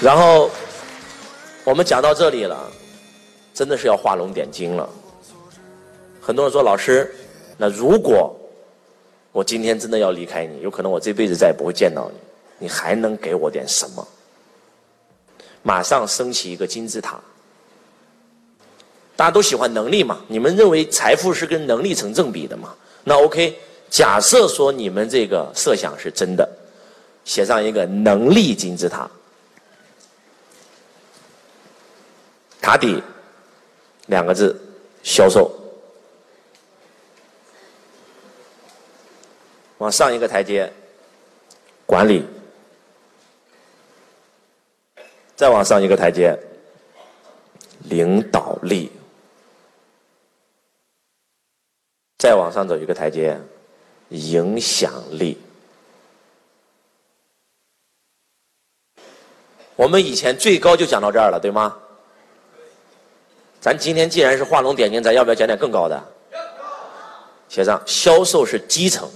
然后我们讲到这里了，真的是要画龙点睛了。很多人说老师，那如果我今天真的要离开你，有可能我这辈子再也不会见到你，你还能给我点什么？马上升起一个金字塔。大家都喜欢能力嘛？你们认为财富是跟能力成正比的嘛？那 OK，假设说你们这个设想是真的，写上一个能力金字塔，塔底两个字：销售。往上一个台阶，管理；再往上一个台阶，领导力。再往上走一个台阶，影响力。我们以前最高就讲到这儿了，对吗？咱今天既然是画龙点睛，咱要不要讲点更高的？写上销售是基层，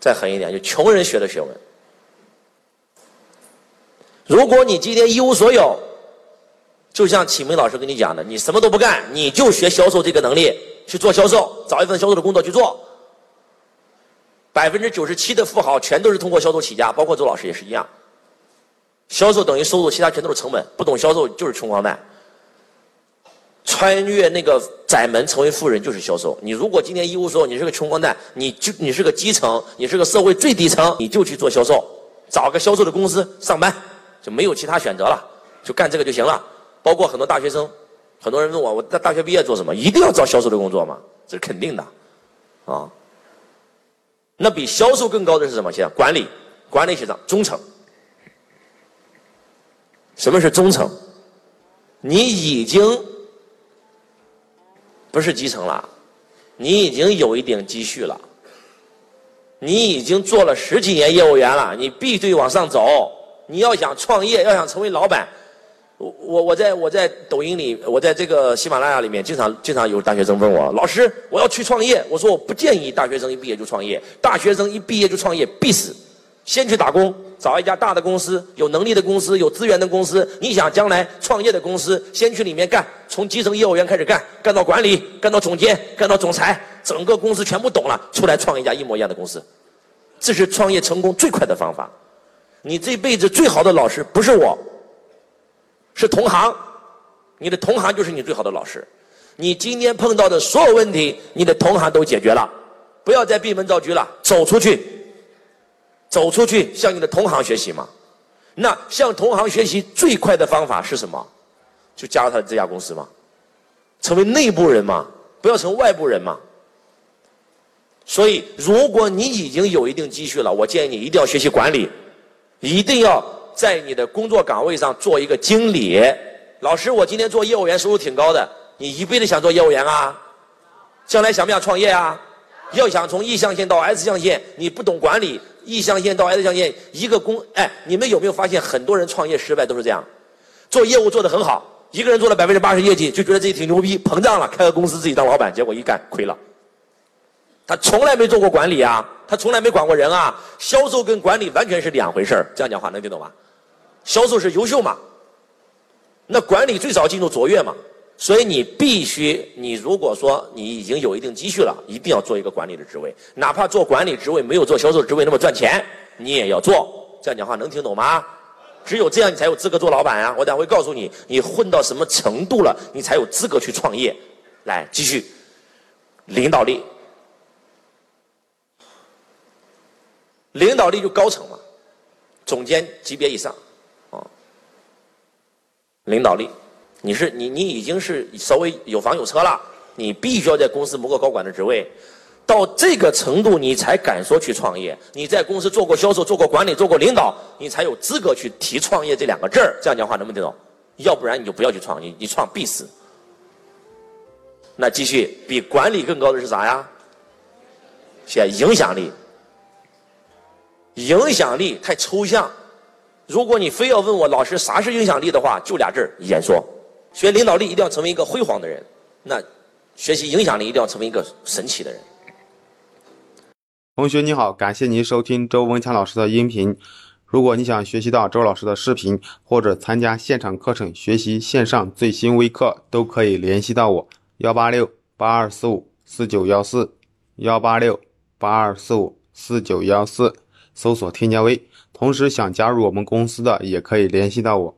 再狠一点，就穷人学的学问。如果你今天一无所有，就像启明老师跟你讲的，你什么都不干，你就学销售这个能力。去做销售，找一份销售的工作去做。百分之九十七的富豪全都是通过销售起家，包括周老师也是一样。销售等于收入，其他全都是成本。不懂销售就是穷光蛋。穿越那个窄门成为富人就是销售。你如果今天一无所有，你是个穷光蛋，你就你是个基层，你是个社会最底层，你就去做销售，找个销售的公司上班，就没有其他选择了，就干这个就行了。包括很多大学生。很多人问我，我在大学毕业做什么？一定要找销售的工作吗？这是肯定的，啊。那比销售更高的是什么？现在管理，管理学上中层。什么是中层？你已经不是基层了，你已经有一点积蓄了，你已经做了十几年业务员了，你必须往上走。你要想创业，要想成为老板。我我我在我在抖音里，我在这个喜马拉雅里面，经常经常有大学生问我，老师，我要去创业。我说我不建议大学生一毕业就创业，大学生一毕业就创业必死。先去打工，找一家大的公司，有能力的公司，有资源的公司。你想将来创业的公司，先去里面干，从基层业务员开始干，干到管理，干到总监，干到总裁，整个公司全部懂了，出来创一家一模一样的公司。这是创业成功最快的方法。你这辈子最好的老师不是我。是同行，你的同行就是你最好的老师。你今天碰到的所有问题，你的同行都解决了。不要再闭门造车了，走出去，走出去向你的同行学习嘛。那向同行学习最快的方法是什么？就加入他的这家公司嘛，成为内部人嘛，不要成外部人嘛。所以，如果你已经有一定积蓄了，我建议你一定要学习管理，一定要。在你的工作岗位上做一个经理，老师，我今天做业务员收入挺高的，你一辈子想做业务员啊？将来想不想创业啊？要想从 E 象限到 S 象限，你不懂管理，E 象限到 S 象限一个工，哎，你们有没有发现很多人创业失败都是这样？做业务做得很好，一个人做了百分之八十业绩，就觉得自己挺牛逼，膨胀了，开个公司自己当老板，结果一干亏了。他从来没做过管理啊，他从来没管过人啊，销售跟管理完全是两回事儿这样讲话能听懂吗？销售是优秀嘛？那管理最少进入卓越嘛？所以你必须，你如果说你已经有一定积蓄了，一定要做一个管理的职位，哪怕做管理职位没有做销售职位那么赚钱，你也要做。这样讲话能听懂吗？只有这样，你才有资格做老板啊！我等会告诉你，你混到什么程度了，你才有资格去创业。来，继续，领导力，领导力就高层嘛，总监级别以上。啊领导力，你是你你已经是稍微有房有车了，你必须要在公司谋个高管的职位，到这个程度你才敢说去创业。你在公司做过销售、做过管理、做过领导，你才有资格去提创业这两个字儿。这样讲话能不能听懂？要不然你就不要去创，你你创必死。那继续，比管理更高的是啥呀？写影响力。影响力太抽象。如果你非要问我老师啥是影响力的话，就俩字儿：演说。学领导力一定要成为一个辉煌的人，那学习影响力一定要成为一个神奇的人。同学你好，感谢您收听周文强老师的音频。如果你想学习到周老师的视频，或者参加现场课程学习线上最新微课，都可以联系到我：幺八六八二四五四九幺四，幺八六八二四五四九幺四，搜索添加微。同时想加入我们公司的，也可以联系到我。